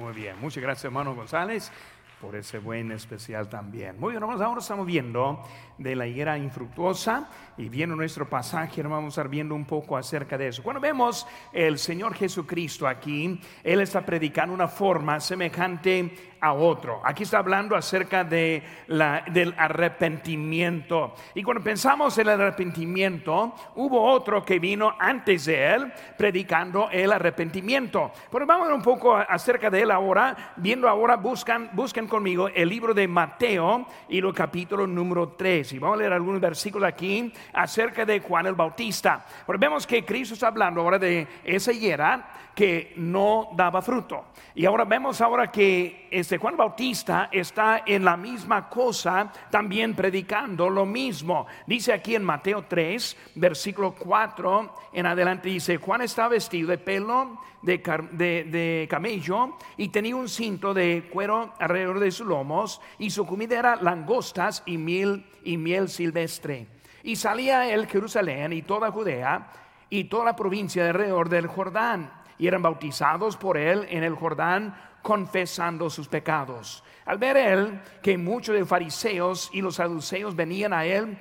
Muy bien, muchas gracias hermano González por ese buen especial también. Muy bien, hermanos, ahora estamos viendo de la higuera infructuosa y viendo nuestro pasaje, vamos a estar viendo un poco acerca de eso. Cuando vemos el Señor Jesucristo aquí, Él está predicando una forma semejante a otro. Aquí está hablando acerca de la, del arrepentimiento. Y cuando pensamos en el arrepentimiento, hubo otro que vino antes de él predicando el arrepentimiento. Pero vamos a ver un poco acerca de él ahora, viendo ahora, buscan, busquen conmigo el libro de Mateo y el capítulo número 3. Y vamos a leer algunos versículos aquí acerca de Juan el Bautista. Pero vemos que Cristo está hablando ahora de esa higuera que no daba fruto. Y ahora vemos ahora que este Juan Bautista está en la misma cosa, también predicando lo mismo. Dice aquí en Mateo 3, versículo 4 en adelante, dice, Juan está vestido de pelo de, de, camello y tenía un cinto de cuero alrededor de sus lomos y su comida era langostas y miel, y miel silvestre. Y salía él Jerusalén y toda Judea y toda la provincia alrededor del Jordán y eran bautizados por él en el Jordán confesando sus pecados. Al ver él que muchos de fariseos y los saduceos venían a él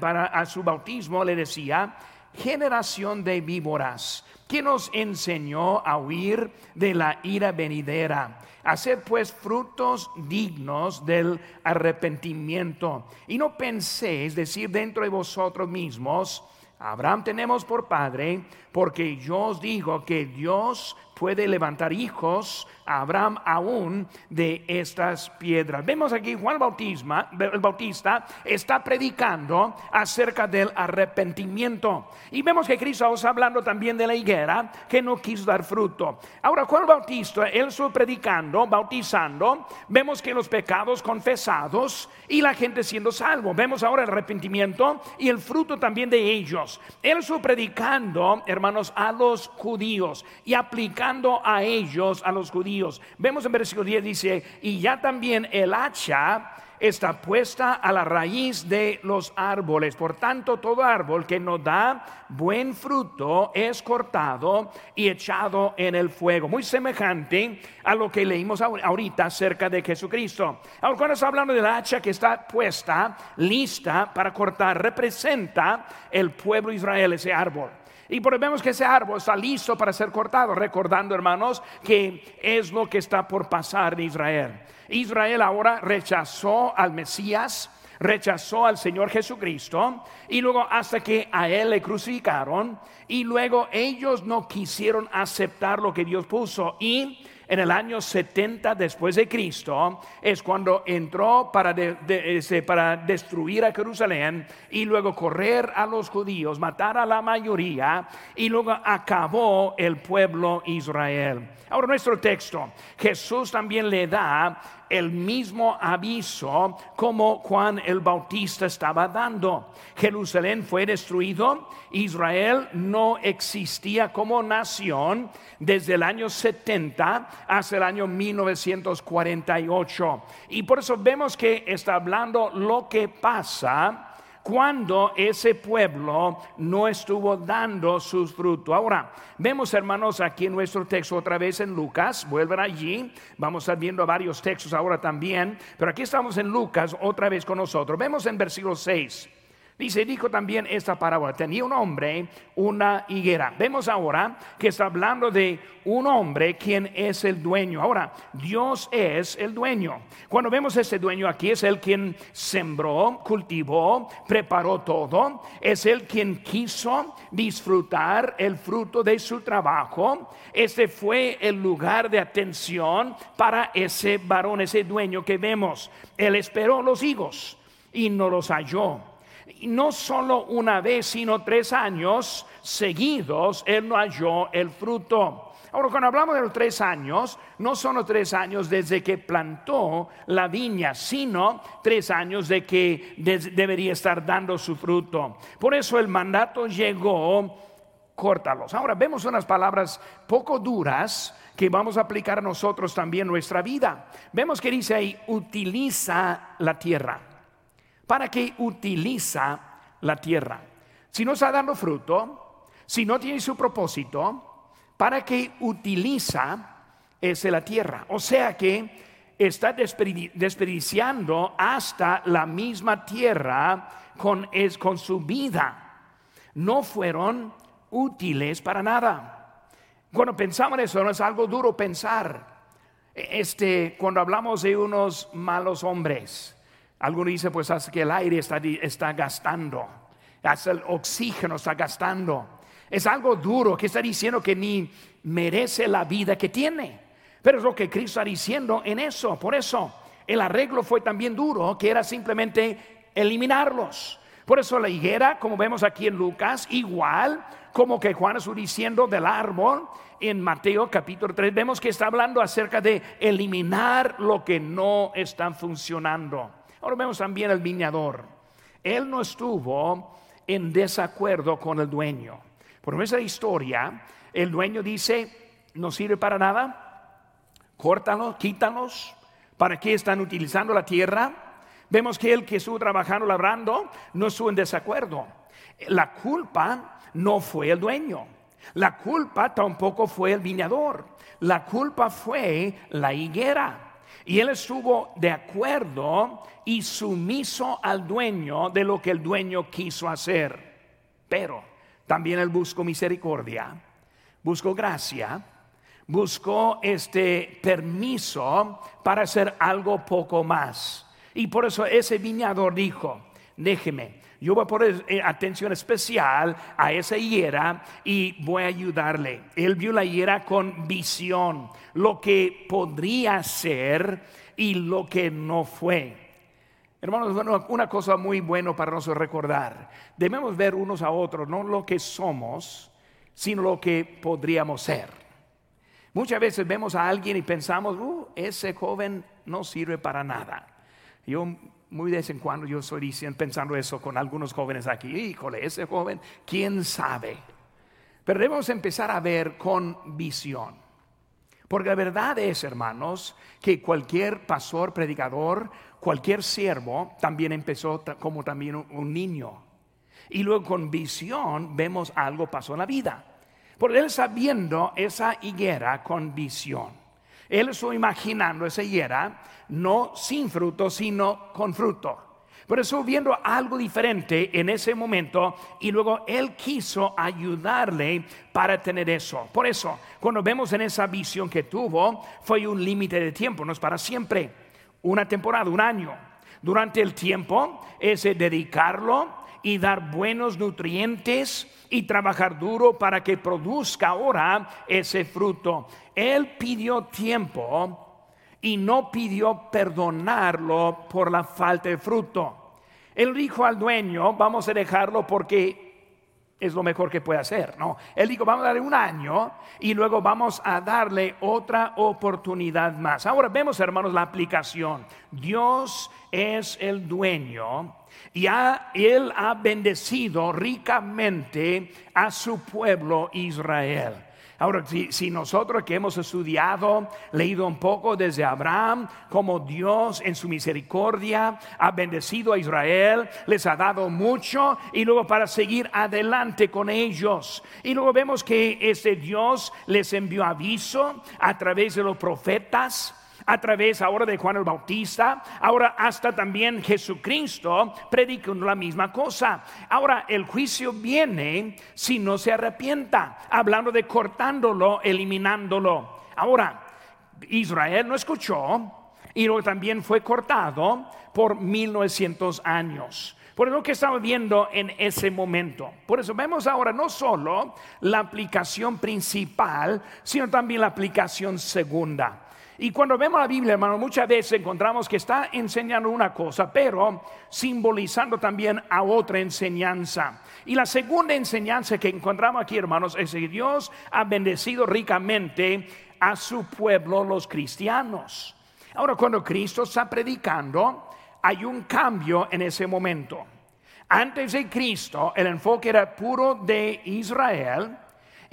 para su bautismo, le decía, generación de víboras, ¿quién nos enseñó a huir de la ira venidera? Haced pues frutos dignos del arrepentimiento. Y no penséis decir dentro de vosotros mismos, Abraham tenemos por padre, porque yo os digo que Dios puede levantar hijos a Abraham aún de estas piedras. Vemos aquí Juan Bautisma, el Bautista está predicando acerca del arrepentimiento. Y vemos que Cristo está hablando también de la higuera que no quiso dar fruto. Ahora Juan Bautista, él estuvo predicando, bautizando, vemos que los pecados confesados y la gente siendo salvo. Vemos ahora el arrepentimiento y el fruto también de ellos. Él predicando, hermanos, a los judíos y aplicando a ellos, a los judíos. Vemos en versículo 10 dice, y ya también el hacha está puesta a la raíz de los árboles. Por tanto, todo árbol que no da buen fruto es cortado y echado en el fuego. Muy semejante a lo que leímos ahorita acerca de Jesucristo. Ahora, cuando está hablando del hacha que está puesta, lista para cortar, representa el pueblo de Israel, ese árbol. Y vemos que ese árbol está listo para ser cortado, recordando hermanos que es lo que está por pasar de Israel. Israel ahora rechazó al Mesías, rechazó al Señor Jesucristo y luego hasta que a él le crucificaron y luego ellos no quisieron aceptar lo que Dios puso y en el año 70 después de Cristo es cuando entró para, para destruir a Jerusalén y luego correr a los judíos, matar a la mayoría y luego acabó el pueblo Israel. Ahora nuestro texto, Jesús también le da el mismo aviso como Juan el Bautista estaba dando. Jerusalén fue destruido, Israel no existía como nación desde el año 70 hasta el año 1948. Y por eso vemos que está hablando lo que pasa cuando ese pueblo no estuvo dando sus frutos. Ahora, vemos hermanos aquí en nuestro texto otra vez en Lucas, vuelven allí, vamos a estar viendo varios textos ahora también, pero aquí estamos en Lucas otra vez con nosotros. Vemos en versículo 6. Dice, dijo también esta parábola, tenía un hombre una higuera. Vemos ahora que está hablando de un hombre quien es el dueño. Ahora, Dios es el dueño. Cuando vemos ese dueño aquí, es el quien sembró, cultivó, preparó todo. Es el quien quiso disfrutar el fruto de su trabajo. Este fue el lugar de atención para ese varón, ese dueño que vemos. Él esperó los higos y no los halló no solo una vez, sino tres años seguidos, él no halló el fruto. Ahora, cuando hablamos de los tres años, no son tres años desde que plantó la viña, sino tres años de que debería estar dando su fruto. Por eso el mandato llegó, córtalos. Ahora, vemos unas palabras poco duras que vamos a aplicar nosotros también en nuestra vida. Vemos que dice ahí, utiliza la tierra. ¿Para qué utiliza la tierra? Si no está dando fruto, si no tiene su propósito, ¿para qué utiliza es la tierra. O sea que está desperdiciando hasta la misma tierra con, con su vida. No fueron útiles para nada. Cuando pensamos en eso, no es algo duro pensar. Este, cuando hablamos de unos malos hombres, algunos dicen pues hasta que el aire está, está gastando, hasta el oxígeno está gastando. Es algo duro que está diciendo que ni merece la vida que tiene. Pero es lo que Cristo está diciendo en eso. Por eso el arreglo fue también duro, que era simplemente eliminarlos. Por eso la higuera, como vemos aquí en Lucas, igual como que Juan está diciendo del árbol en Mateo capítulo 3, vemos que está hablando acerca de eliminar lo que no está funcionando. Ahora vemos también el viñador. Él no estuvo en desacuerdo con el dueño. Por esa historia, el dueño dice, no sirve para nada, córtalos, quítalos. ¿Para qué están utilizando la tierra? Vemos que el que estuvo trabajando, labrando, no estuvo en desacuerdo. La culpa no fue el dueño. La culpa tampoco fue el viñador. La culpa fue la higuera. Y él estuvo de acuerdo y sumiso al dueño de lo que el dueño quiso hacer. Pero también él buscó misericordia, buscó gracia buscó este permiso para hacer algo poco más. Y por eso ese viñador dijo, déjeme, yo voy a poner eh, atención especial a esa hiera y voy a ayudarle. Él vio la hiera con visión, lo que podría ser y lo que no fue. Hermanos, una cosa muy buena para nosotros recordar. Debemos ver unos a otros, no lo que somos, sino lo que podríamos ser. Muchas veces vemos a alguien y pensamos, uh, ese joven no sirve para nada. Yo muy de vez en cuando yo estoy diciendo, pensando eso con algunos jóvenes aquí, híjole, ese joven, quién sabe. Pero debemos empezar a ver con visión. Porque la verdad es, hermanos, que cualquier pastor, predicador, cualquier siervo también empezó como también un niño. Y luego con visión vemos algo pasó en la vida. Por él sabiendo esa higuera con visión. Él estuvo imaginando esa higuera no sin fruto, sino con fruto. Por eso viendo algo diferente en ese momento y luego él quiso ayudarle para tener eso. Por eso, cuando vemos en esa visión que tuvo, fue un límite de tiempo, no es para siempre, una temporada, un año. Durante el tiempo es dedicarlo y dar buenos nutrientes y trabajar duro para que produzca ahora ese fruto. Él pidió tiempo y no pidió perdonarlo por la falta de fruto. Él dijo al dueño, vamos a dejarlo porque es lo mejor que puede hacer. No, él dijo, vamos a darle un año y luego vamos a darle otra oportunidad más. Ahora vemos, hermanos, la aplicación. Dios es el dueño y él ha bendecido ricamente a su pueblo Israel. Ahora, si, nosotros que hemos estudiado, leído un poco desde Abraham, como Dios en su misericordia ha bendecido a Israel, les ha dado mucho y luego para seguir adelante con ellos. Y luego vemos que ese Dios les envió aviso a través de los profetas a través ahora de Juan el Bautista, ahora hasta también Jesucristo predicando la misma cosa. Ahora el juicio viene si no se arrepienta, hablando de cortándolo, eliminándolo. Ahora, Israel no escuchó y luego también fue cortado por 1900 años. Por lo que estamos viendo en ese momento. Por eso vemos ahora no solo la aplicación principal, sino también la aplicación segunda. Y cuando vemos la Biblia, hermano, muchas veces encontramos que está enseñando una cosa, pero simbolizando también a otra enseñanza. Y la segunda enseñanza que encontramos aquí, hermanos, es que Dios ha bendecido ricamente a su pueblo, los cristianos. Ahora, cuando Cristo está predicando, hay un cambio en ese momento. Antes de Cristo, el enfoque era puro de Israel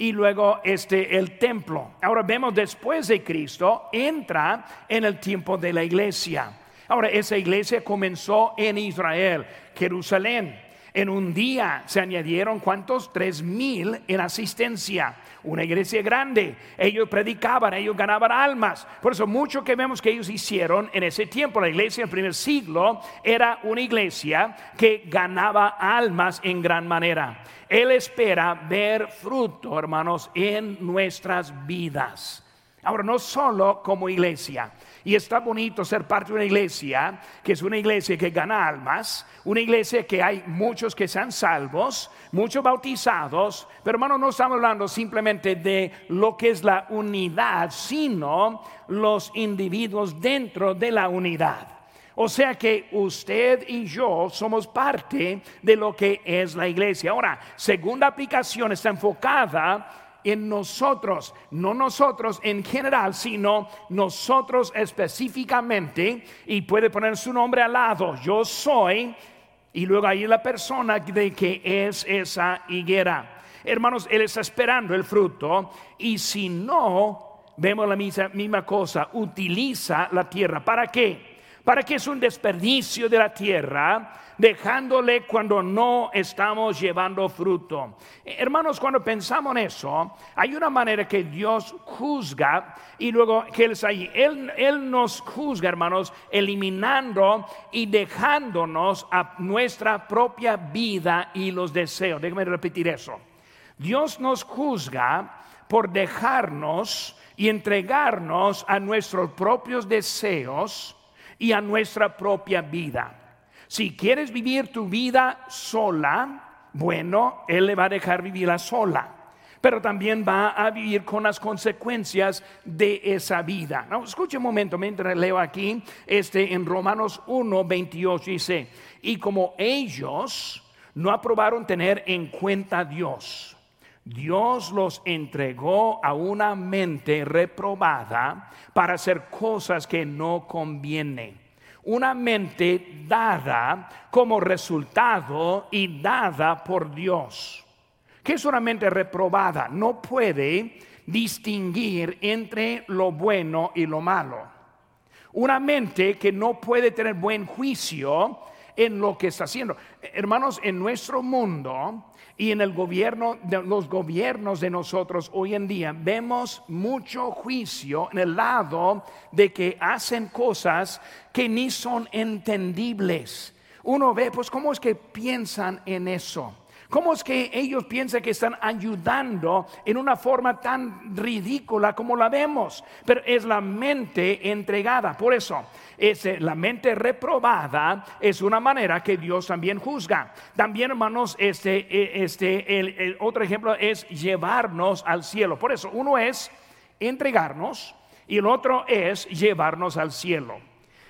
y luego este el templo. Ahora vemos después de Cristo entra en el tiempo de la iglesia. Ahora esa iglesia comenzó en Israel, Jerusalén. En un día se añadieron cuántos? Tres mil en asistencia. Una iglesia grande. Ellos predicaban, ellos ganaban almas. Por eso mucho que vemos que ellos hicieron en ese tiempo, la iglesia del primer siglo era una iglesia que ganaba almas en gran manera. Él espera ver fruto, hermanos, en nuestras vidas. Ahora, no solo como iglesia. Y está bonito ser parte de una iglesia, que es una iglesia que gana almas, una iglesia que hay muchos que sean salvos, muchos bautizados, pero hermano, no estamos hablando simplemente de lo que es la unidad, sino los individuos dentro de la unidad. O sea que usted y yo somos parte de lo que es la iglesia. Ahora, segunda aplicación está enfocada en nosotros, no nosotros en general, sino nosotros específicamente, y puede poner su nombre al lado, yo soy, y luego ahí la persona de que es esa higuera. Hermanos, Él está esperando el fruto, y si no, vemos la misma, misma cosa, utiliza la tierra. ¿Para qué? Para que es un desperdicio de la tierra dejándole cuando no estamos llevando fruto. Hermanos, cuando pensamos en eso, hay una manera que Dios juzga y luego que. Él, él nos juzga, hermanos, eliminando y dejándonos a nuestra propia vida y los deseos. Déjame repetir eso. Dios nos juzga por dejarnos y entregarnos a nuestros propios deseos y a nuestra propia vida. Si quieres vivir tu vida sola, bueno, Él le va a dejar vivirla sola. Pero también va a vivir con las consecuencias de esa vida. No, escuche un momento mientras leo aquí, este en Romanos 1, 28 dice, y como ellos no aprobaron tener en cuenta a Dios, Dios los entregó a una mente reprobada para hacer cosas que no convienen una mente dada como resultado y dada por Dios. Que es una mente reprobada, no puede distinguir entre lo bueno y lo malo. Una mente que no puede tener buen juicio en lo que está haciendo. Hermanos, en nuestro mundo y en el gobierno de los gobiernos de nosotros hoy en día vemos mucho juicio en el lado de que hacen cosas que ni son entendibles. Uno ve, pues, ¿cómo es que piensan en eso? ¿Cómo es que ellos piensan que están ayudando en una forma tan ridícula como la vemos? Pero es la mente entregada. Por eso, es, la mente reprobada es una manera que Dios también juzga. También, hermanos, este, eh, este, el, otro ejemplo es llevarnos al cielo. Por eso, uno es entregarnos y el otro es llevarnos al cielo.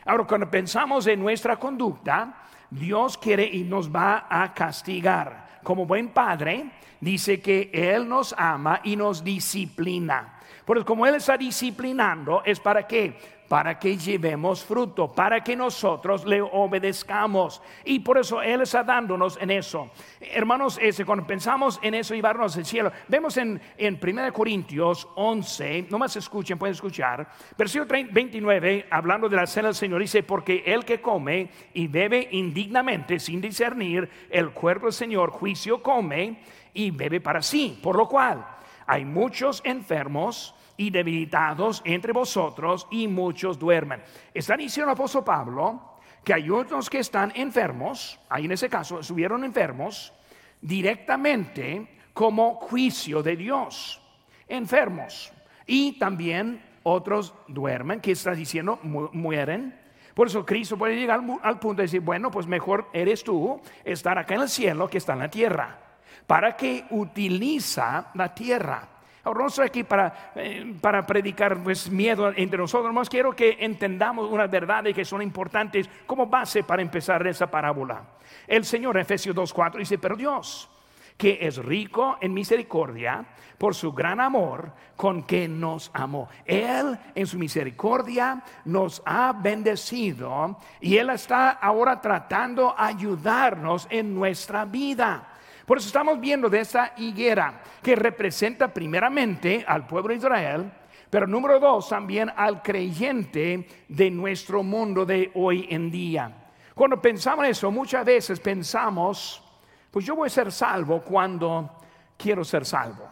Ahora, cuando pensamos en nuestra conducta, Dios quiere y nos va a castigar como buen padre, dice que Él nos ama y nos disciplina. Porque como Él está disciplinando, es para qué? Para que llevemos fruto, para que nosotros le obedezcamos. Y por eso Él está dándonos en eso. Hermanos, cuando pensamos en eso, llevarnos al cielo, vemos en, en 1 Corintios 11, nomás escuchen, pueden escuchar, versículo 29, hablando de la cena del Señor, dice, porque el que come y bebe indignamente, sin discernir el cuerpo del Señor, juicio come y bebe para sí. Por lo cual, hay muchos enfermos y debilitados entre vosotros y muchos duermen. Está diciendo el apóstol Pablo que hay otros que están enfermos, ahí en ese caso estuvieron enfermos directamente como juicio de Dios, enfermos. Y también otros duermen, que está diciendo mueren. Por eso Cristo puede llegar al, punto de decir, bueno, pues mejor eres tú estar acá en el cielo que estar en la tierra. ¿Para que utiliza la tierra? Ahora no estoy aquí para, eh, para predicar pues, miedo entre nosotros, más quiero que entendamos unas verdades que son importantes como base para empezar esa parábola. El Señor Efesios 2.4 dice, pero Dios, que es rico en misericordia por su gran amor con que nos amó. Él en su misericordia nos ha bendecido y Él está ahora tratando ayudarnos en nuestra vida. Por eso estamos viendo de esta higuera que representa primeramente al pueblo de Israel, pero número dos también al creyente de nuestro mundo de hoy en día. Cuando pensamos eso, muchas veces pensamos Pues yo voy a ser salvo cuando quiero ser salvo.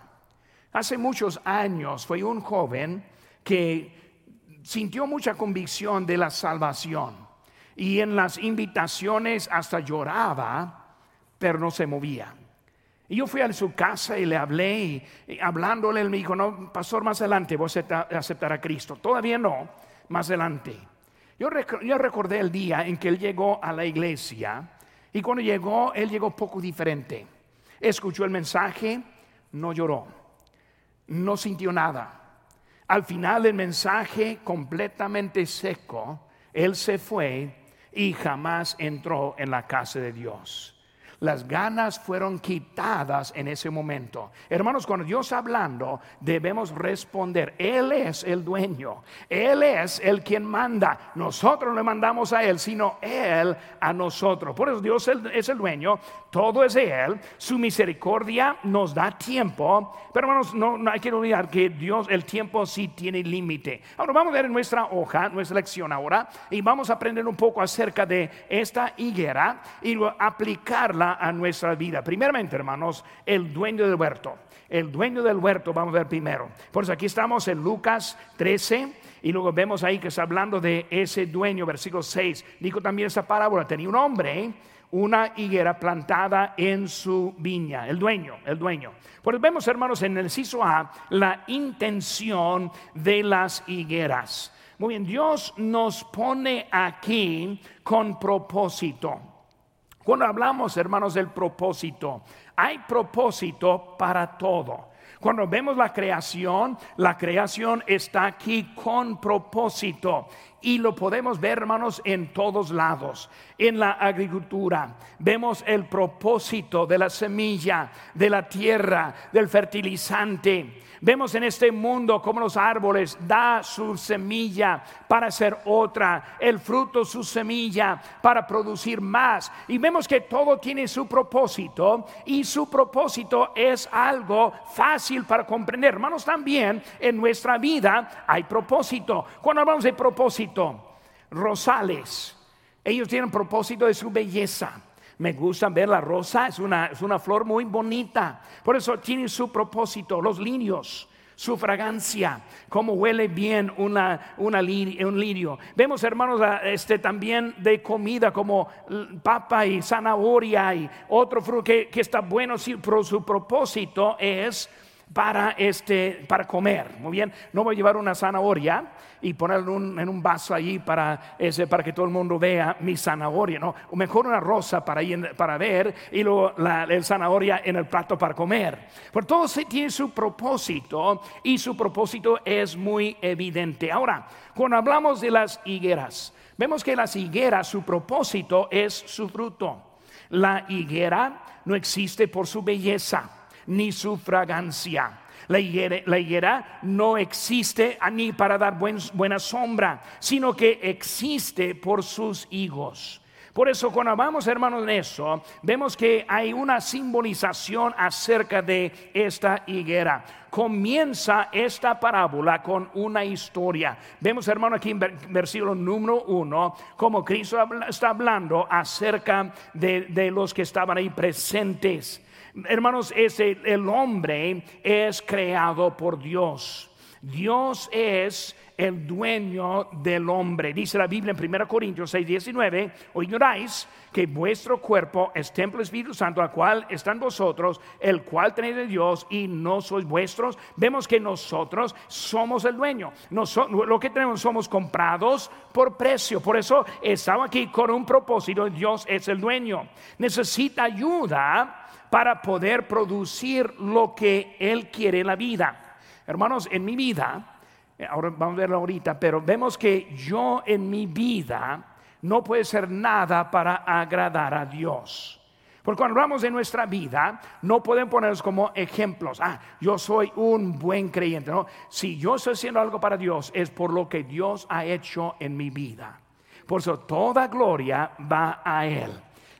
Hace muchos años fue un joven que sintió mucha convicción de la salvación y en las invitaciones hasta lloraba, pero no se movía. Y yo fui a su casa y le hablé y, hablándole él me dijo, no, pastor, más adelante voy a aceptar, a Cristo. Todavía no, más adelante. Yo, yo recordé el día en que él llegó a la iglesia y cuando llegó, él llegó poco diferente. Escuchó el mensaje, no lloró, no sintió nada. Al final del mensaje, completamente seco, él se fue y jamás entró en la casa de Dios. Las ganas fueron quitadas en ese momento. Hermanos, cuando Dios hablando, debemos responder. Él es el dueño. Él es el quien manda. Nosotros no mandamos a Él, sino Él a nosotros. Por eso Dios es el dueño. Todo es de Él. Su misericordia nos da tiempo. Pero hermanos, no, no hay que olvidar que Dios, el tiempo sí tiene límite. Ahora vamos a ver nuestra hoja, nuestra lección ahora, y vamos a aprender un poco acerca de esta higuera y aplicarla a nuestra vida. Primeramente, hermanos, el dueño del huerto. El dueño del huerto, vamos a ver primero. Por eso aquí estamos en Lucas 13 y luego vemos ahí que está hablando de ese dueño, versículo 6. Dijo también esa parábola, tenía un hombre, una higuera plantada en su viña, el dueño, el dueño. Pues vemos, hermanos, en el ciso A la intención de las higueras. Muy bien, Dios nos pone aquí con propósito. Cuando hablamos, hermanos, del propósito, hay propósito para todo. Cuando vemos la creación, la creación está aquí con propósito y lo podemos ver, hermanos, en todos lados. En la agricultura vemos el propósito de la semilla, de la tierra, del fertilizante. Vemos en este mundo como los árboles da su semilla para hacer otra, el fruto su semilla para producir más. Y vemos que todo tiene su propósito y su propósito es algo fácil para comprender. Hermanos, también en nuestra vida hay propósito. Cuando hablamos de propósito, rosales, ellos tienen propósito de su belleza me gusta ver la rosa, es una, es una flor muy bonita. Por eso tiene su propósito, los lirios su fragancia, cómo huele bien una, una un lirio. Vemos, hermanos, este, también de comida como papa y zanahoria y otro fruto que, que está bueno, pero su propósito es para, este, para comer. Muy bien, no voy a llevar una zanahoria y ponerla en un, vaso allí para, ese, para que todo el mundo vea mi zanahoria. No, o mejor una rosa para, para ver y luego la zanahoria en el plato para comer. Por todo se tiene su propósito y su propósito es muy evidente. Ahora, cuando hablamos de las higueras, vemos que las higueras, su propósito es su fruto. La higuera no existe por su belleza ni su fragancia. La higuera, no existe ni para dar buena sombra, sino que existe por sus higos. Por eso cuando vamos hermanos en eso, vemos que hay una simbolización acerca de esta higuera. Comienza esta parábola con una historia. Vemos hermano aquí en versículo número uno, como Cristo está hablando acerca de, de los que estaban ahí presentes. Hermanos, ese, el hombre es creado por Dios. Dios es el dueño del hombre. Dice la Biblia en 1 Corintios 6, 19, o ignoráis que vuestro cuerpo es templo Espíritu Santo, al cual están vosotros, el cual tenéis de Dios y no sois vuestros. Vemos que nosotros somos el dueño. lo que tenemos somos comprados por precio. Por eso estaba aquí con un propósito. Dios es el dueño. Necesita ayuda para poder producir lo que Él quiere en la vida. Hermanos, en mi vida, eh, ahora vamos a verlo ahorita, pero vemos que yo en mi vida no puede ser nada para agradar a Dios. Porque cuando hablamos de nuestra vida, no pueden ponernos como ejemplos. Ah, yo soy un buen creyente. No, si yo estoy haciendo algo para Dios, es por lo que Dios ha hecho en mi vida. Por eso toda gloria va a Él.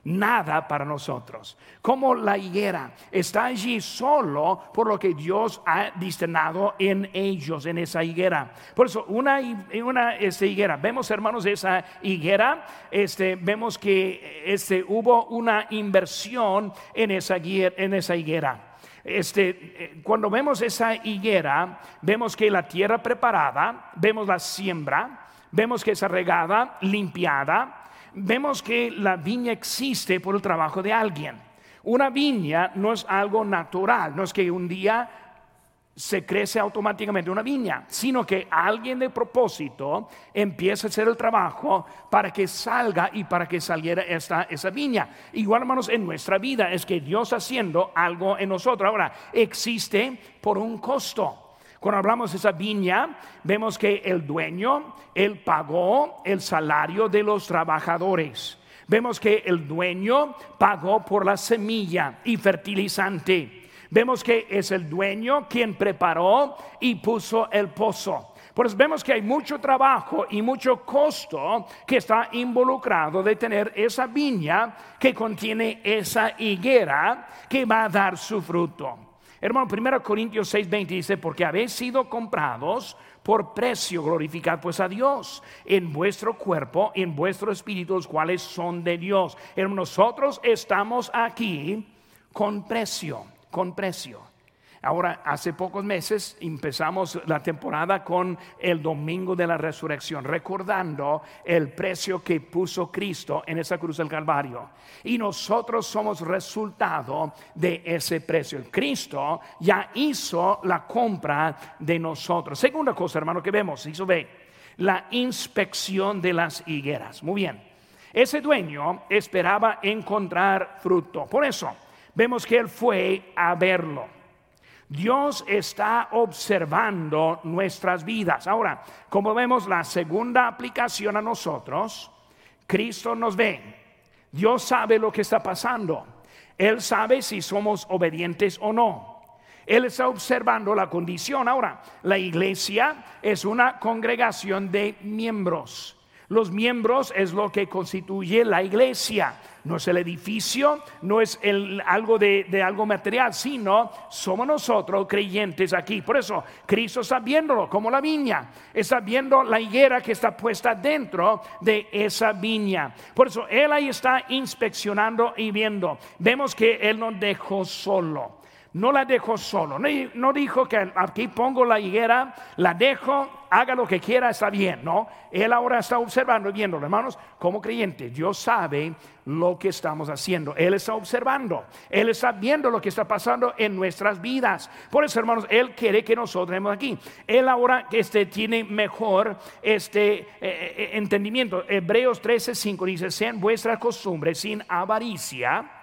Nada para nosotros. Como la higuera está allí solo por lo que Dios ha destinado en ellos, en esa higuera. Por eso, una, una este, higuera, vemos hermanos esa higuera, este, vemos que este, hubo una inversión en esa, en esa higuera. Este, eh, cuando vemos esa higuera, vemos que la tierra preparada, vemos la siembra, vemos que es regada, limpiada, vemos que la viña existe por el trabajo de alguien. Una viña no es algo natural, no es que un día se crece automáticamente una viña, sino que alguien de propósito empieza a hacer el trabajo para que salga y para que saliera esta, esa viña. Igual, hermanos, en nuestra vida es que Dios haciendo algo en nosotros. Ahora, existe por un costo. Cuando hablamos de esa viña, vemos que el dueño, él pagó el salario de los trabajadores. Vemos que el dueño pagó por la semilla y fertilizante. Vemos que es el dueño quien preparó y puso el pozo. Por eso vemos que hay mucho trabajo y mucho costo que está involucrado de tener esa viña que contiene esa higuera que va a dar su fruto. Hermano, 1 Corintios 6:20 dice, porque habéis sido comprados por precio, glorificad pues a Dios en vuestro cuerpo, en vuestro espíritu, los cuales son de Dios. Hermano, nosotros estamos aquí con precio, con precio. Ahora, hace pocos meses empezamos la temporada con el Domingo de la Resurrección, recordando el precio que puso Cristo en esa cruz del Calvario. Y nosotros somos resultado de ese precio. Cristo ya hizo la compra de nosotros. Segunda cosa, hermano, que vemos, hizo ve, la inspección de las higueras. Muy bien. Ese dueño esperaba encontrar fruto. Por eso, vemos que él fue a verlo. Dios está observando nuestras vidas. Ahora, como vemos la segunda aplicación a nosotros, Cristo nos ve. Dios sabe lo que está pasando. Él sabe si somos obedientes o no. Él está observando la condición. Ahora, la iglesia es una congregación de miembros. Los miembros es lo que constituye la iglesia. No es el edificio, no es el, algo de, algo material, sino somos nosotros creyentes aquí. Por eso Cristo está viéndolo como la viña, está viendo la higuera que está puesta dentro de esa viña. Por eso Él ahí está inspeccionando y viendo. Vemos que Él nos dejó solo no la dejó solo. No, dijo que aquí pongo la higuera, la dejo, haga lo que quiera, está bien. No, él ahora está observando y viendo, hermanos, como creyente, Dios sabe lo que estamos haciendo. Él está observando, Él está viendo lo que está pasando en nuestras vidas. Por eso, hermanos, Él quiere que nosotros estemos aquí. Él ahora este, tiene mejor este, eh, eh, entendimiento. Hebreos 13, 5 dice, sean vuestras costumbres sin avaricia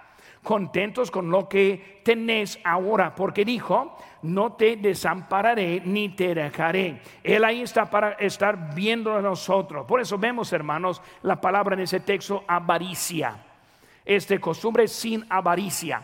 contentos con lo que tenéis ahora, porque dijo, no te desampararé ni te dejaré. Él ahí está para estar viendo a nosotros. Por eso vemos, hermanos, la palabra en ese texto, avaricia. Este costumbre sin avaricia.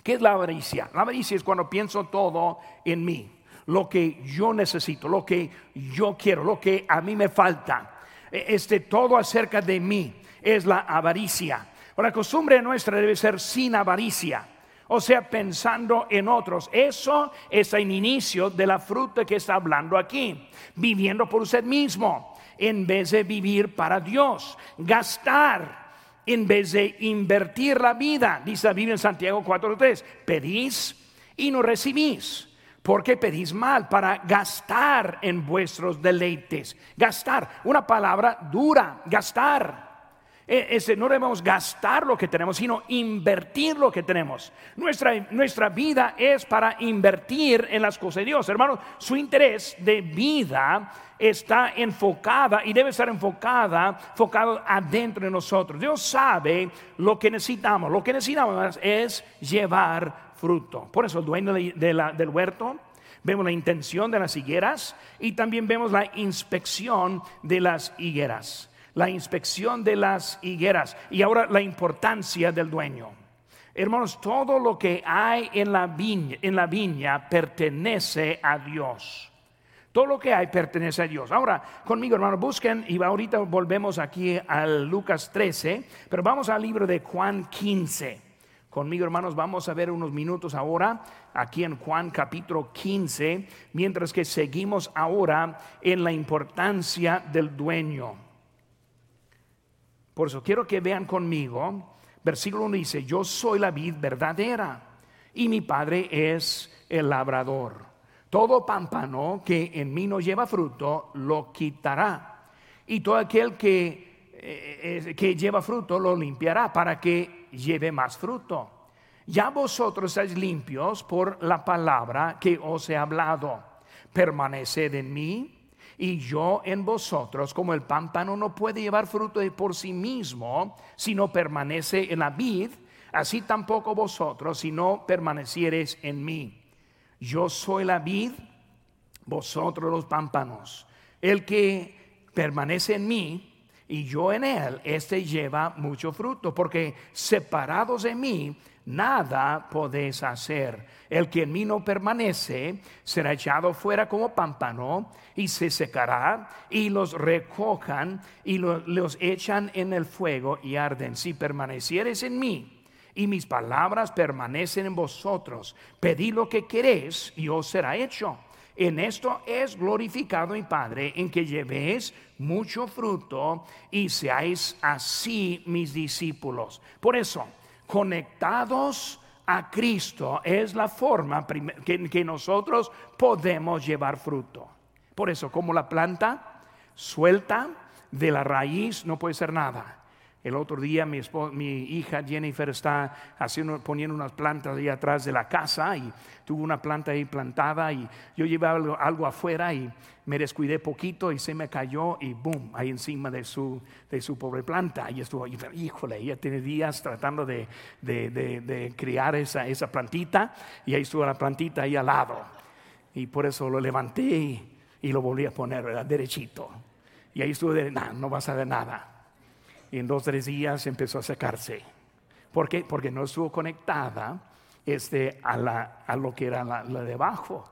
¿Qué es la avaricia? La avaricia es cuando pienso todo en mí, lo que yo necesito, lo que yo quiero, lo que a mí me falta. E, este todo acerca de mí es la avaricia. La costumbre nuestra debe ser sin avaricia, o sea, pensando en otros. Eso es el inicio de la fruta que está hablando aquí, viviendo por usted mismo, en vez de vivir para Dios, gastar en vez de invertir la vida. Dice la Biblia en Santiago 4.3, pedís y no recibís. Porque pedís mal para gastar en vuestros deleites. Gastar, una palabra dura, gastar. E, no debemos gastar lo que tenemos, sino invertir lo que tenemos. Nuestra, nuestra vida es para invertir en las cosas de Dios. Hermanos, su interés de vida está enfocada y debe estar enfocada, enfocado adentro de nosotros. Dios sabe lo que necesitamos. Lo que necesitamos es llevar fruto. Por eso el dueño del huerto vemos la intención de las higueras y también vemos la inspección de las higueras la inspección de las higueras y ahora la importancia del dueño. Hermanos, todo lo que hay en la viña, en la viña pertenece a Dios. Todo lo que hay pertenece a Dios. Ahora, conmigo, hermano, busquen y ahorita volvemos aquí al Lucas 13, pero vamos al libro de Juan 15. Conmigo, hermanos, vamos a ver unos minutos ahora aquí en Juan capítulo 15, mientras que seguimos ahora en la importancia del dueño. Por eso quiero que vean conmigo, versículo 1 dice, yo soy la vid verdadera y mi padre es el labrador. Todo pámpano que en mí no lleva fruto, lo quitará. Y todo aquel que, eh, eh, que lleva fruto, lo limpiará para que lleve más fruto. Ya vosotros estáis limpios por la palabra que os he hablado. Permaneced en mí y yo en vosotros, como el pámpano no puede llevar fruto de por sí mismo, sino permanece en la vid, así tampoco vosotros, si no permaneciereis en mí. Yo soy la vid, vosotros los pámpanos. El que permanece en mí y yo en él, este lleva mucho fruto, porque separados de mí, nada podéis hacer. El que en mí no permanece será echado fuera como pámpano y se secará y los recojan y los, echan en el fuego y arden. Si permanecieres en mí y mis palabras permanecen en vosotros. Pedid lo que queréis y os será hecho. En esto es glorificado mi Padre, en que llevéis mucho fruto y seáis así mis discípulos. Por eso, conectados a Cristo es la forma que, que nosotros podemos llevar fruto. Por eso, como la planta suelta de la raíz, no puede ser nada el otro día mi, hija Jennifer está haciendo, poniendo unas plantas ahí atrás de la casa y tuvo una planta ahí plantada y yo llevé algo, afuera y me descuidé poquito y se me cayó y boom, ahí encima de su, de su pobre planta. Y estuvo, híjole, ella tiene días tratando de, de, criar esa, esa plantita y ahí estuvo la plantita ahí al lado. Y por eso lo levanté y, lo volví a poner derechito. Y ahí estuvo de, no vas a ver nada y en dos tres días empezó a secarse. ¿Por qué? Porque no estuvo conectada este, a, la, a lo que era la, de abajo.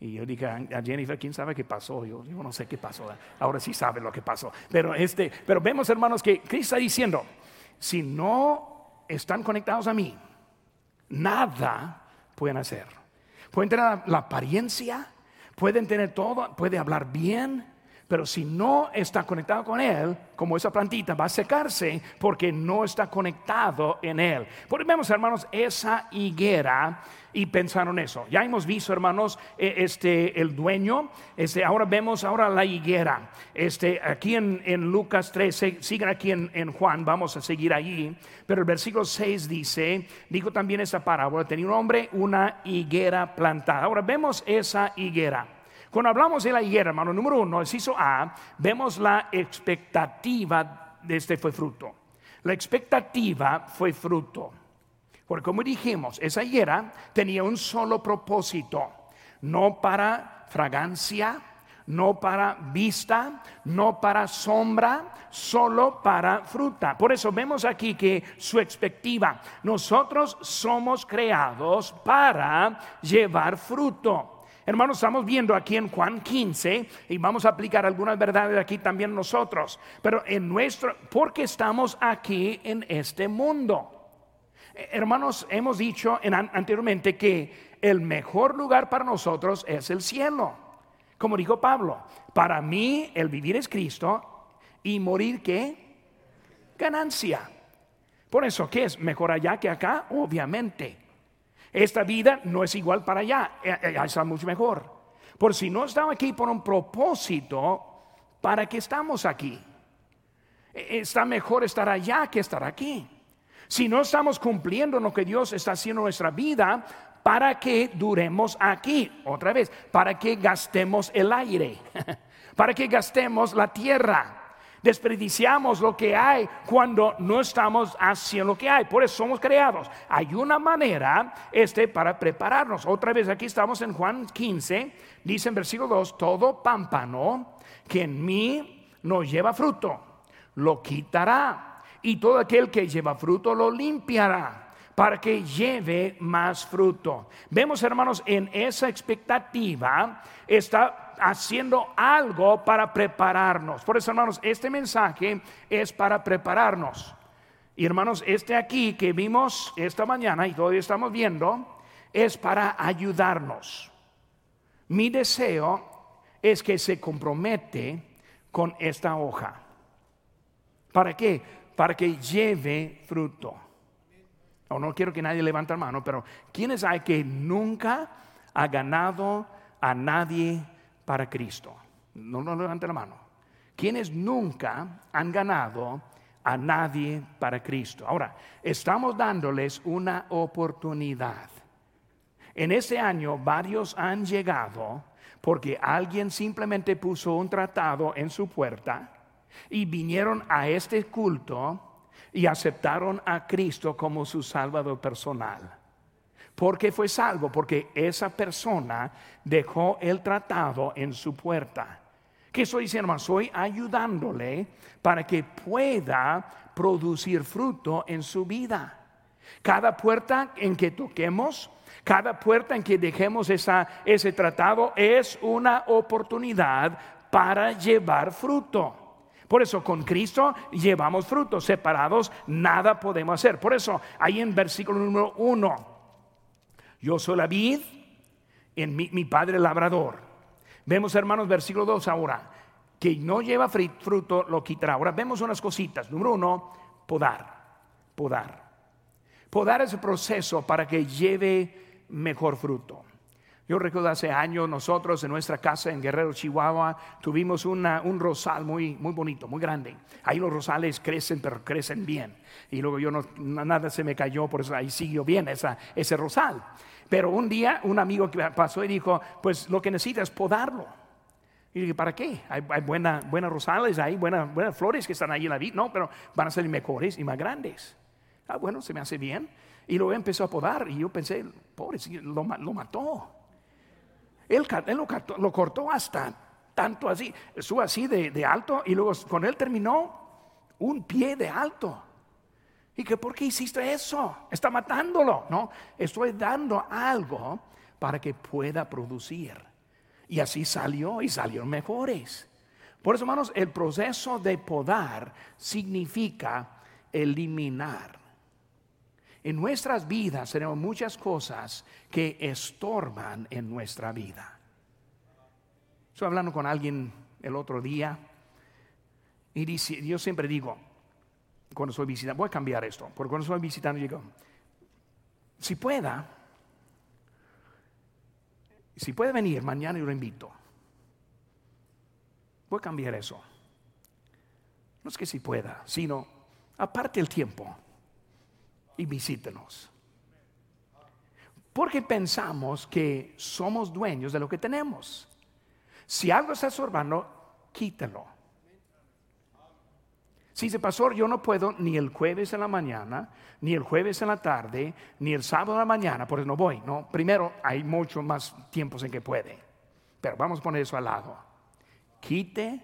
Y yo dije a Jennifer, ¿quién sabe qué pasó? Yo, yo, no sé qué pasó. Ahora sí sabe lo que pasó. Pero, este, pero vemos, hermanos, que Cristo está diciendo, si no están conectados a mí, nada pueden hacer. Pueden tener la apariencia, pueden tener todo, puede hablar bien, pero si no está conectado con Él, como esa plantita, va a secarse porque no está conectado en Él. Por vemos, hermanos, esa higuera y pensaron eso. Ya hemos visto, hermanos, e, este, el dueño. Este, ahora vemos ahora la higuera. Este, aquí en, Lucas 13, sigan aquí en, en, Juan, vamos a seguir allí. Pero el versículo 6 dice, dijo también esa parábola, tenía un hombre una higuera plantada. Ahora vemos esa higuera. Cuando hablamos de la higuera, hermano, número uno, el ciso A, vemos la expectativa de este fue fruto. La expectativa fue fruto. Porque como dijimos, esa higuera tenía un solo propósito, no para fragancia, no para vista, no para sombra, solo para fruta. Por eso vemos aquí que su expectativa, nosotros somos creados para llevar fruto. Hermanos, estamos viendo aquí en Juan 15 y vamos a aplicar algunas verdades aquí también nosotros. Pero en nuestro, porque estamos aquí en este mundo. Eh, hermanos, hemos dicho anteriormente que el mejor lugar para nosotros es el cielo. Como dijo Pablo, para mí el vivir es Cristo y morir qué? Ganancia. Por eso, ¿qué es? ¿Mejor allá que acá? Obviamente. Esta vida no es igual para allá, eh, eh, allá está mucho mejor. Por si no estamos aquí por un propósito, ¿para qué estamos aquí? E, está mejor estar allá que estar aquí. Si no estamos cumpliendo lo que Dios está haciendo en nuestra vida, para que duremos aquí, otra vez, para que gastemos el aire, para que gastemos la tierra desperdiciamos lo que hay cuando no estamos haciendo lo que hay. Por eso somos creados. Hay una manera este, para prepararnos. Otra vez aquí estamos en Juan 15, dice en versículo 2, todo pámpano que en mí no lleva fruto, lo quitará. Y todo aquel que lleva fruto lo limpiará para que lleve más fruto. Vemos, hermanos, en esa expectativa está haciendo algo para prepararnos. Por eso, hermanos, este mensaje es para prepararnos. Y hermanos, este aquí que vimos esta mañana y todavía estamos viendo, es para ayudarnos. Mi deseo es que se compromete con esta hoja. ¿Para qué? Para que lleve fruto. O no quiero que nadie levante la mano, pero ¿quiénes hay que nunca ha ganado a nadie para Cristo? No, no levante la mano. ¿Quiénes nunca han ganado a nadie para Cristo? Ahora, estamos dándoles una oportunidad. En este año varios han llegado porque alguien simplemente puso un tratado en su puerta y vinieron a este culto y aceptaron a Cristo como su salvador personal. ¿Por qué fue salvo? Porque esa persona dejó el tratado en su puerta. ¿Qué estoy diciendo? Soy ayudándole para que pueda producir fruto en su vida. Cada puerta en que toquemos, cada puerta en que dejemos ese tratado es una oportunidad para llevar fruto. Por eso con Cristo llevamos fruto. Separados nada podemos hacer. Por eso ahí en versículo número uno, yo soy la vid, en mi, mi padre labrador. Vemos hermanos versículo 2 ahora, que no lleva fruto lo quitará. Ahora vemos unas cositas. Número uno, podar, podar. Podar es el proceso para que lleve mejor fruto. Yo recuerdo hace años nosotros en nuestra casa en Guerrero, Chihuahua, tuvimos un rosal muy, muy bonito, muy grande. Ahí los rosales crecen, pero crecen bien. Y luego yo no, nada se me cayó, por eso ahí siguió bien esa, ese rosal. Pero un día un amigo que pasó y dijo, pues lo que necesita es podarlo. Y dije, ¿para qué? Hay, buenas rosales, hay buenas, buenas flores que están ahí en la vida, no, pero van a ser mejores y más grandes. Ah, bueno, se me hace bien. Y luego empezó a podar y yo pensé, pobre, lo, lo mató. Él, lo, cortó hasta tanto así, su así de, alto y luego con él terminó un pie de alto. Y que, ¿por qué hiciste eso? Está matándolo. No, estoy dando algo para que pueda producir. Y así salió y salieron mejores. Por eso, hermanos, el proceso de podar significa eliminar. En nuestras vidas tenemos muchas cosas que estorban en nuestra vida. Estoy hablando con alguien el otro día y yo siempre digo, cuando estoy visitando, voy a cambiar esto, porque cuando estoy visitando digo, si pueda, si puede venir mañana yo lo invito. Voy a cambiar eso. No es que si pueda, sino aparte el tiempo visítenos. Porque pensamos que somos dueños de lo que tenemos. Si algo está estorbando, quítelo. Si dice, pastor, yo no puedo ni el jueves en la mañana, ni el jueves en la tarde, ni el sábado en la mañana, por eso no voy. No, primero hay mucho más tiempos en que puede. Pero vamos a poner eso al lado. Quite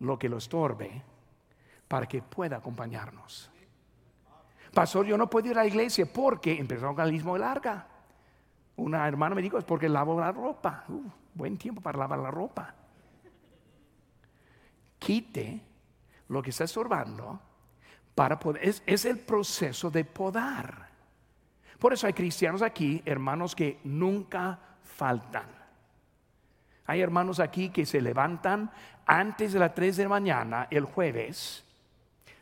lo que lo estorbe para que pueda acompañarnos. Pastor, yo no puedo ir a la iglesia porque empezó un de larga. Una hermana me dijo, es porque lavo la ropa. Buen tiempo para lavar la ropa. Quite lo que está estorbando para poder. Es, es el proceso de podar. Por eso hay cristianos aquí, hermanos que nunca faltan. Hay hermanos aquí que se levantan antes de las 3 de la mañana el jueves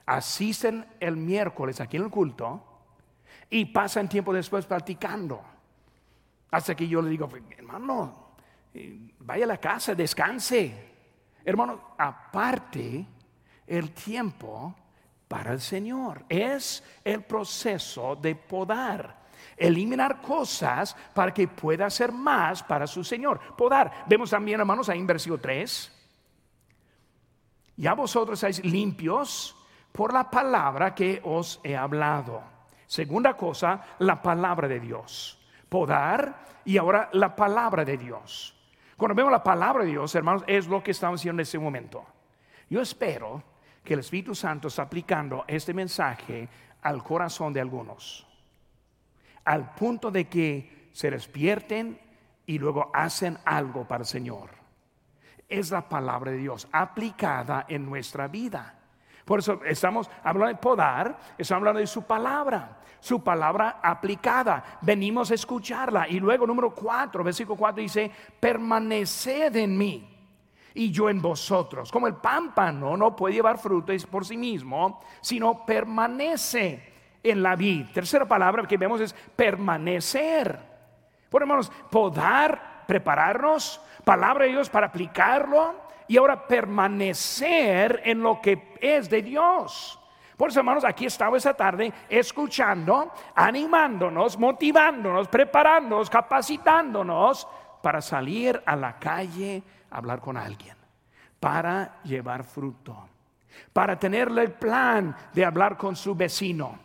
asisten el miércoles aquí en el culto y pasan tiempo después practicando. Hasta que yo le digo, hermano, eh, vaya a la casa, descanse. Hermano, aparte el tiempo para el Señor. Es el proceso de podar. Eliminar cosas para que pueda hacer más para su Señor. Podar. Vemos también, hermanos, ahí en versículo 3. Ya vosotros estáis limpios por la palabra que os he hablado. Segunda cosa, la palabra de Dios. Podar y ahora la palabra de Dios. Cuando vemos la palabra de Dios, hermanos, es lo que estamos haciendo en este momento. Yo espero que el Espíritu Santo está aplicando este mensaje al corazón de algunos. al punto de que se despierten y luego hacen algo para el Señor. Es la palabra de Dios aplicada en nuestra vida. Por eso estamos hablando de podar, estamos hablando de su palabra, su palabra aplicada. Venimos a escucharla. Y luego, número cuatro, versículo cuatro dice: permaneced en mí y yo en vosotros. Como el pámpano no puede llevar frutos por sí mismo, sino permanece en la vida. Tercera palabra que vemos es permanecer. Por hermanos, podar, prepararnos, palabra de Dios para aplicarlo y ahora permanecer en lo que es de Dios. Por eso, hermanos, aquí estamos esta tarde escuchando, animándonos, motivándonos, preparándonos, capacitándonos para salir a la calle a hablar con alguien, para llevar fruto, para tenerle el plan de hablar con su vecino,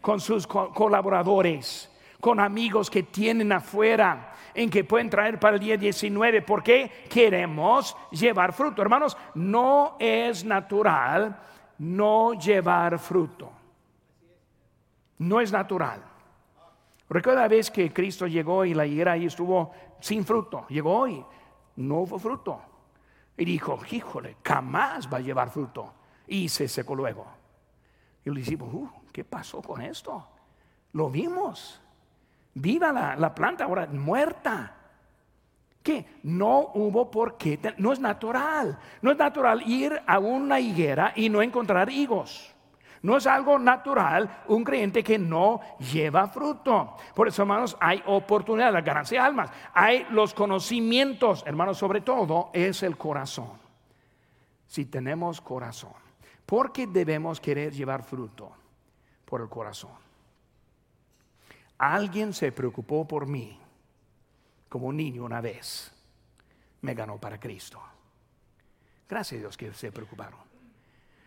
con sus colaboradores, con amigos que tienen afuera en que pueden traer para el día 19 porque queremos llevar fruto. Hermanos, no es natural no llevar fruto. No es natural. Recuerda la vez que Cristo llegó y la higuera ahí estuvo sin fruto. Llegó y no hubo fruto. Y dijo, híjole, jamás va a llevar fruto. Y se secó luego. Y le dijimos, uh, ¿qué pasó con esto? Lo vimos. Viva la, planta ahora muerta. Que no hubo por qué, no es natural. No es natural ir a una higuera y no encontrar higos. No es algo natural un creyente que no lleva fruto. Por eso, hermanos, hay oportunidad, la ganancia de almas. Hay los conocimientos, hermanos, sobre todo es el corazón. Si tenemos corazón, ¿por qué debemos querer llevar fruto? Por el corazón. Alguien se preocupó por mí como un niño una vez. Me ganó para Cristo. Gracias a Dios que se preocuparon.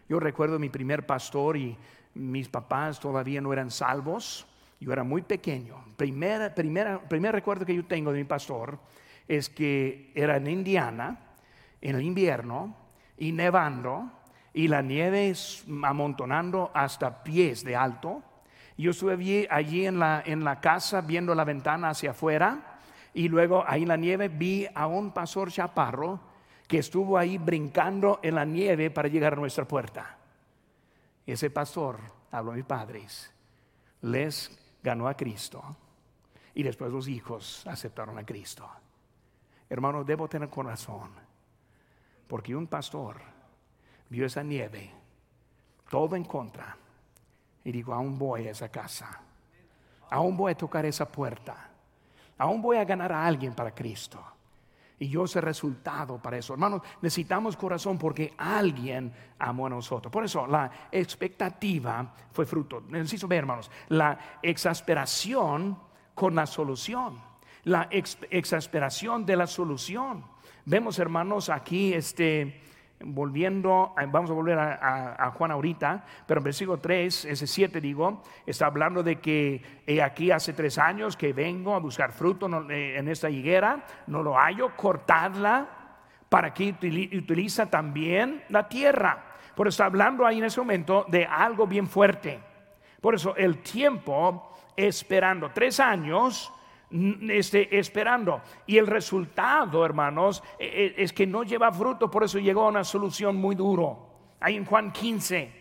Yo recuerdo mi primer pastor y mis papás todavía no eran salvos. Yo era muy pequeño. Primer, primer recuerdo que yo tengo de mi pastor es que era en Indiana, en el invierno, y nevando, y la nieve amontonando hasta pies de alto yo estuve allí, en, la, en la casa viendo la ventana hacia afuera y luego ahí en la nieve vi a un pastor chaparro que estuvo ahí brincando en la nieve para llegar a nuestra puerta. Ese pastor, habló a mis padres, les ganó a Cristo y después los hijos aceptaron a Cristo. Hermano, debo tener corazón, porque un pastor vio esa nieve, todo en contra, y digo, aún voy a esa casa. Aún voy a tocar esa puerta. Aún voy a ganar a alguien para Cristo. Y yo sé resultado para eso. Hermanos, necesitamos corazón porque alguien amó a nosotros. Por eso la expectativa fue fruto. Necesito ver, hermanos, la exasperación con la solución. La exasperación de la solución. Vemos, hermanos, aquí este volviendo, vamos a volver a, Juan ahorita, pero en versículo 3, ese 7 digo, está hablando de que aquí hace tres años que vengo a buscar fruto eh, en esta higuera, no lo hallo, cortadla para que utiliza también la tierra. Por eso está hablando ahí en ese momento de algo bien fuerte. Por eso el tiempo esperando, tres años, este, esperando. Y el resultado, hermanos, e, e, es que no lleva fruto, por eso llegó a una solución muy duro. Ahí en Juan 15,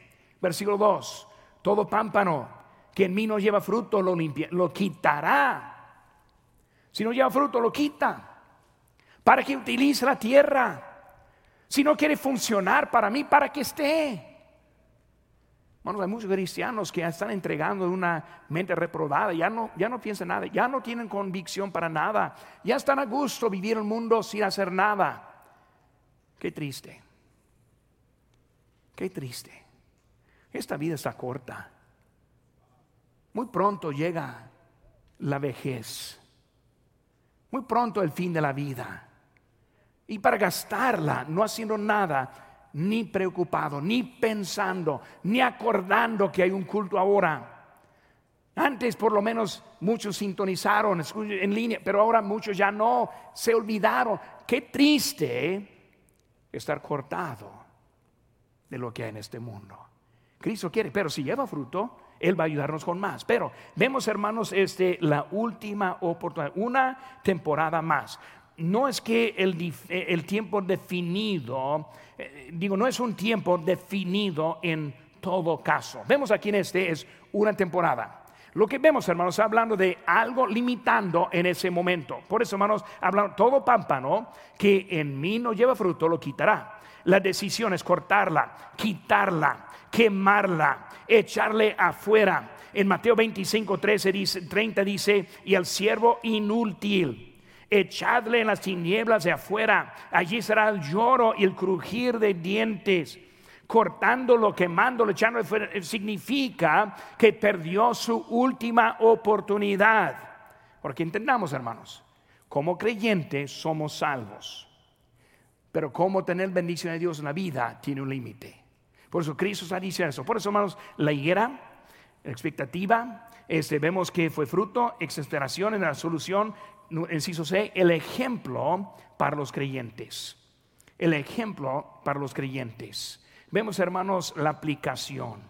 versículo 2, todo pámpano que en mí no lleva fruto lo, limpia, lo quitará. Si no lleva fruto, lo quita. Para que utilice la tierra. Si no quiere funcionar para mí, para que esté. Bueno, hay muchos cristianos que están entregando una mente reprobada, ya no, ya no piensan nada, ya no tienen convicción para nada, ya están a gusto vivir el mundo sin hacer nada. Qué triste, qué triste. Esta vida está corta. Muy pronto llega la vejez, muy pronto el fin de la vida. Y para gastarla, no haciendo nada, ni preocupado, ni pensando, ni acordando que hay un culto ahora. Antes por lo menos muchos sintonizaron en línea, pero ahora muchos ya no, se olvidaron. Qué triste estar cortado de lo que hay en este mundo. Cristo quiere, pero si lleva fruto, Él va a ayudarnos con más. Pero vemos, hermanos, este, la última oportunidad, una temporada más. No es que el, el tiempo definido, eh, digo, no es un tiempo definido en todo caso. Vemos aquí en este es una temporada. Lo que vemos, hermanos, hablando de algo limitando en ese momento. Por eso, hermanos, hablando todo pámpano que en mí no lleva fruto, lo quitará. La decisión es cortarla, quitarla, quemarla, echarle afuera. En Mateo 25, 13 dice, 30 dice, y al siervo inútil, echadle en las tinieblas de afuera, allí será el lloro y el crujir de dientes cortándolo, quemándolo, echándolo significa que perdió su última oportunidad. Porque entendamos, hermanos, como creyentes somos salvos. Pero cómo tener bendición de Dios en la vida tiene un límite. Por eso Cristo está diciendo eso. Por eso, hermanos, la higuera, expectativa, este, vemos que fue fruto, exasperación en la solución, inciso C, el ejemplo para los creyentes. El ejemplo para los creyentes. Vemos, hermanos, la aplicación.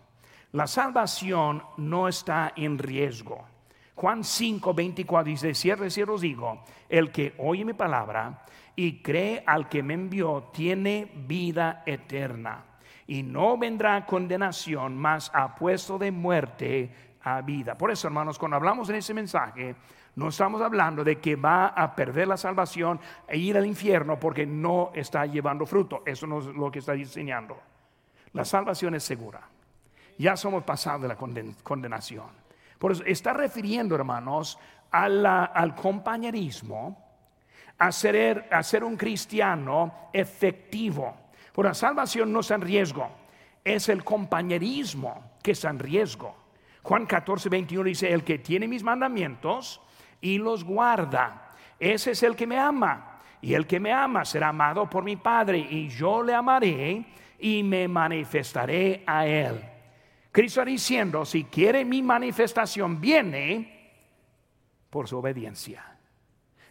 La salvación no está en riesgo. Juan 5, 24 dice, cierto, cierto os digo, el que oye mi palabra y cree al que me envió, tiene vida eterna y no vendrá condenación, mas ha puesto de muerte a vida. Por eso, hermanos, cuando hablamos en ese mensaje, no estamos hablando de que va a perder la salvación e ir al infierno porque no está llevando fruto. Eso no es lo que está enseñando. La salvación es segura. Ya somos pasados de la condenación. Por eso está refiriendo, hermanos, al compañerismo, a ser, un cristiano efectivo. Por la salvación no está en riesgo, es el compañerismo que está en riesgo. Juan 14, 21 dice, el que tiene mis mandamientos y los guarda, ese es el que me ama. Y el que me ama será amado por mi Padre, y yo le amaré y me manifestaré a Él. Cristo está diciendo, si quiere mi manifestación, viene por su obediencia.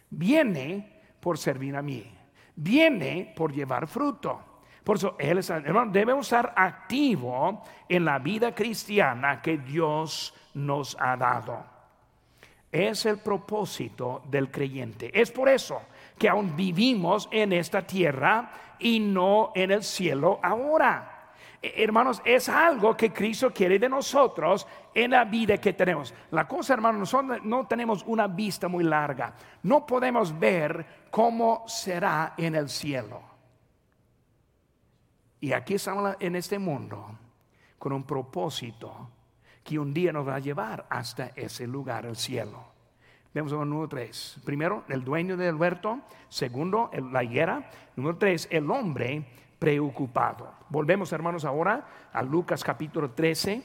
Viene por servir a mí. Viene por llevar fruto. Por eso, él hermano, debemos estar activo en la vida cristiana que Dios nos ha dado. Es el propósito del creyente. Es por eso que aún vivimos en esta tierra y no en el cielo ahora. Eh, hermanos, es algo que Cristo quiere de nosotros en la vida que tenemos. La cosa, hermanos, no tenemos una vista muy larga. No podemos ver cómo será en el cielo. Y aquí estamos en este mundo con un propósito que un día nos va a llevar hasta ese lugar, el cielo. Vemos el número 3. Primero, el dueño del huerto. Segundo, la higuera. Número 3, el hombre preocupado. Volvemos, hermanos, ahora a Lucas capítulo 13.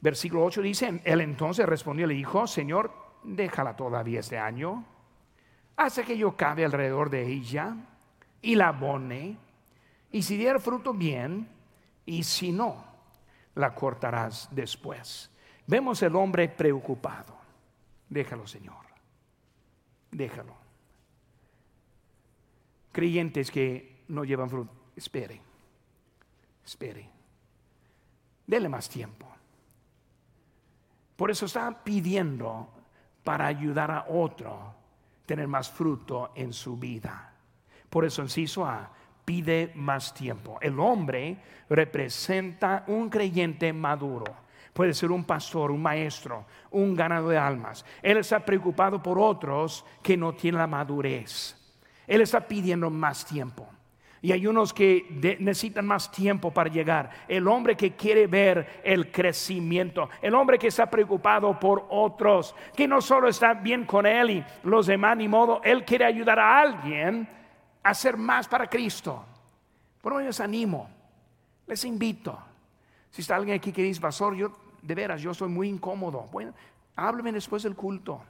Versículo 8 dice, él entonces respondió, le dijo, Señor, déjala todavía este año, hace que yo cabe alrededor de ella y la abone, y si diera fruto bien, y si no, la cortarás después. Vemos el hombre preocupado. Déjalo, Señor. Déjalo. Creyentes que no llevan fruto, espere. Espere. Dele más tiempo. Por eso está pidiendo para ayudar a otro tener más fruto en su vida. Por eso, inciso A, pide más tiempo. El hombre representa un creyente maduro. Puede ser un pastor, un maestro, un ganador de almas. Él está preocupado por otros que no tienen la madurez. Él está pidiendo más tiempo. Y hay unos que necesitan más tiempo para llegar. El hombre que quiere ver el crecimiento. El hombre que está preocupado por otros. Que no solo está bien con él y los demás ni modo. Él quiere ayudar a alguien hacer más para Cristo. Por hoy les animo. Les invito. Si está alguien aquí que dice, pastor, yo de veras, yo soy muy incómodo. Bueno, hábleme después del culto.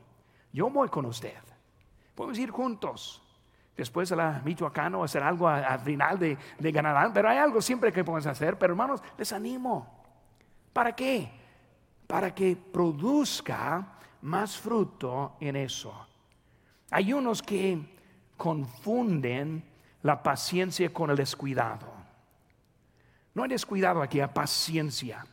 Yo voy con usted. Podemos ir juntos. Después de la Michoacano, hacer algo al final de, de ganar. Pero hay algo siempre que podemos hacer. Pero hermanos, les animo. ¿Para qué? Para que produzca más fruto en eso. Hay unos que confunden la paciencia con el descuidado. No hay descuidado aquí, hay paciencia.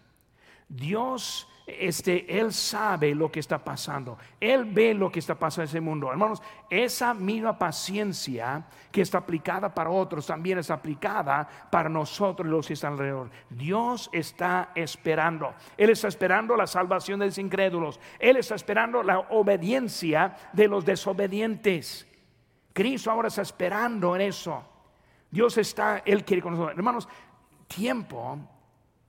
Dios este, Él sabe lo que está pasando. Él ve lo que está pasando en ese mundo. Hermanos, esa misma paciencia que está aplicada para otros también es aplicada para nosotros los que están alrededor. Dios está esperando. Él está esperando la salvación de los incrédulos. Él está esperando la obediencia de los desobedientes. Cristo ahora está esperando en eso. Dios está, Él quiere con nosotros. Hermanos, tiempo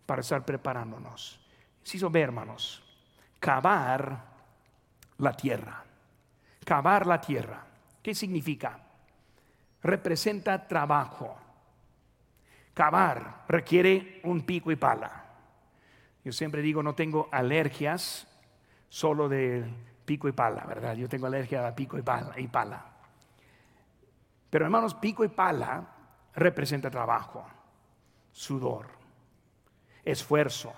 para estar preparándonos. Hizo ver, hermanos, cavar la tierra. Cavar la tierra. ¿Qué significa? Representa trabajo. Cavar requiere un pico y pala. Yo siempre digo, no tengo alergias solo de pico y pala, ¿verdad? Yo tengo alergia a pico y pala. Y pala. Pero hermanos, pico y pala representa trabajo, sudor, esfuerzo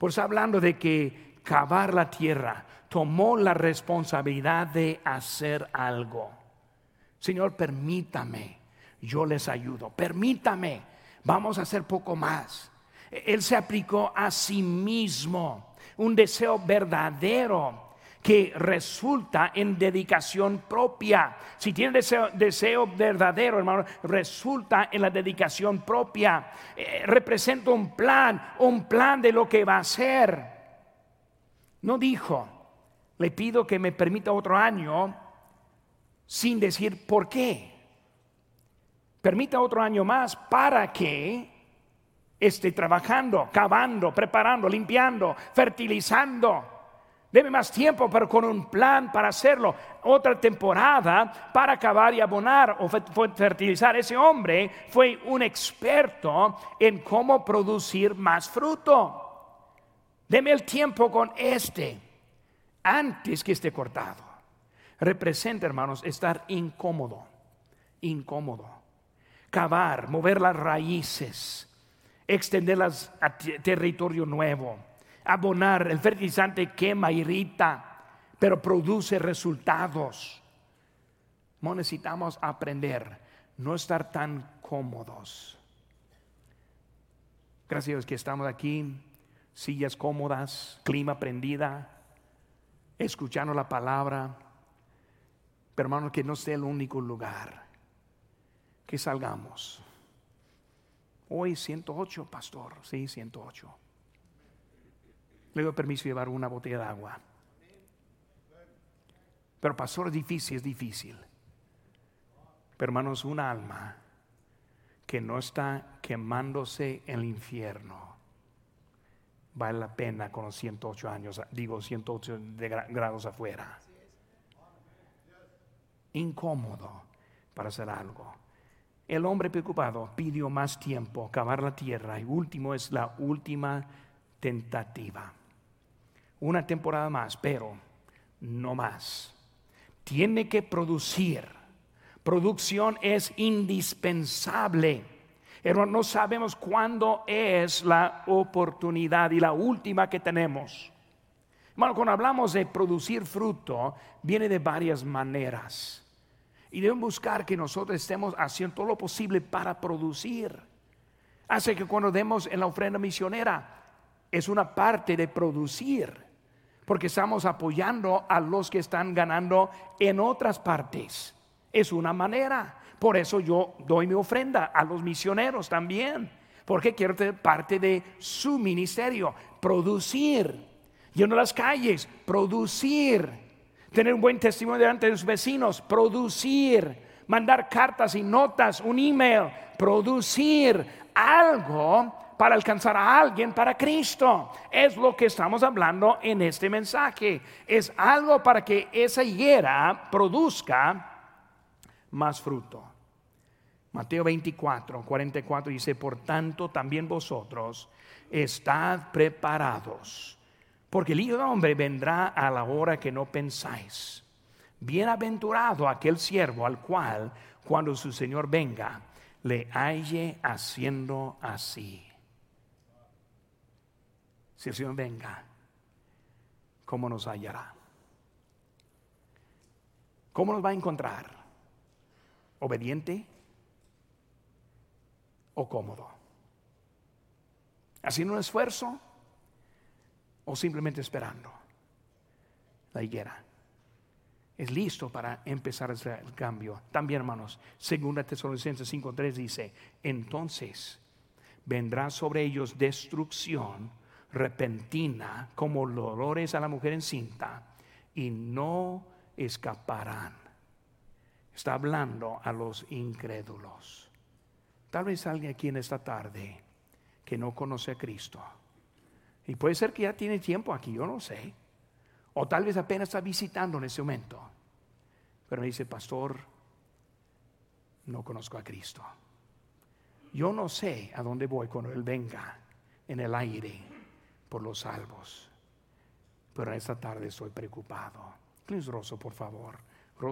por eso hablando de que cavar la tierra tomó la responsabilidad de hacer algo. Señor, permítame, yo les ayudo. Permítame, vamos a hacer poco más. Él se aplicó a sí mismo un deseo verdadero que resulta en dedicación propia. Si tiene deseo, deseo verdadero, hermano, resulta en la dedicación propia. Eh, representa un plan, un plan de lo que va a hacer. No dijo, le pido que me permita otro año sin decir por qué. Permita otro año más para que esté trabajando, cavando, preparando, limpiando, fertilizando Debe más tiempo, pero con un plan para hacerlo. Otra temporada para acabar y abonar o fertilizar. Ese hombre fue un experto en cómo producir más fruto. Deme el tiempo con este antes que esté cortado. Representa, hermanos, estar incómodo, incómodo. Cavar, mover las raíces, extenderlas a territorio nuevo abonar, el fertilizante quema, irrita, pero produce resultados. No necesitamos aprender, no estar tan cómodos. Gracias que estamos aquí, sillas cómodas, clima prendida, escuchando la palabra. Pero hermano, que no sea el único lugar. Que salgamos. Hoy 108, pastor. Sí, 108 le doy permiso de llevar una botella de agua. Pero pastor, es difícil, es difícil. Pero hermanos, un alma que no está quemándose en el infierno, vale la pena con los 108 años, digo 108 grados afuera. Incómodo para hacer algo. El hombre preocupado pidió más tiempo, cavar la tierra y último es la última tentativa una temporada más, pero no más. Tiene que producir. Producción es indispensable. Pero no sabemos cuándo es la oportunidad y la última que tenemos. Bueno, cuando hablamos de producir fruto, viene de varias maneras. Y deben buscar que nosotros estemos haciendo todo lo posible para producir. Hace que cuando demos en la ofrenda misionera, es una parte de producir porque estamos apoyando a los que están ganando en otras partes. Es una manera. Por eso yo doy mi ofrenda a los misioneros también, porque quiero ser parte de su ministerio, producir, lleno las calles, producir, tener un buen testimonio delante de sus vecinos, producir, mandar cartas y notas, un email, producir algo para alcanzar a alguien para Cristo. Es lo que estamos hablando en este mensaje. Es algo para que esa higuera produzca más fruto. Mateo 24, 44 dice, por tanto también vosotros estad preparados, porque el Hijo del Hombre vendrá a la hora que no pensáis. Bienaventurado aquel siervo al cual, cuando su Señor venga, le halle haciendo así si el Señor venga, ¿cómo nos hallará? ¿Cómo nos va a encontrar? ¿Obediente o cómodo? ¿Haciendo un esfuerzo o simplemente esperando. La higuera es listo para empezar el cambio. También, hermanos, segunda Tesalonicenses 5:3 dice, entonces vendrá sobre ellos destrucción repentina como dolores a la mujer encinta y no escaparán. Está hablando a los incrédulos. Tal vez alguien aquí en esta tarde que no conoce a Cristo. Y puede ser que ya tiene tiempo aquí, yo no sé. O tal vez apenas está visitando en ese momento. Pero me dice, pastor, no conozco a Cristo. Yo no sé a dónde voy cuando Él venga en el aire por los salvos. Pero esta tarde estoy preocupado. Clis por favor.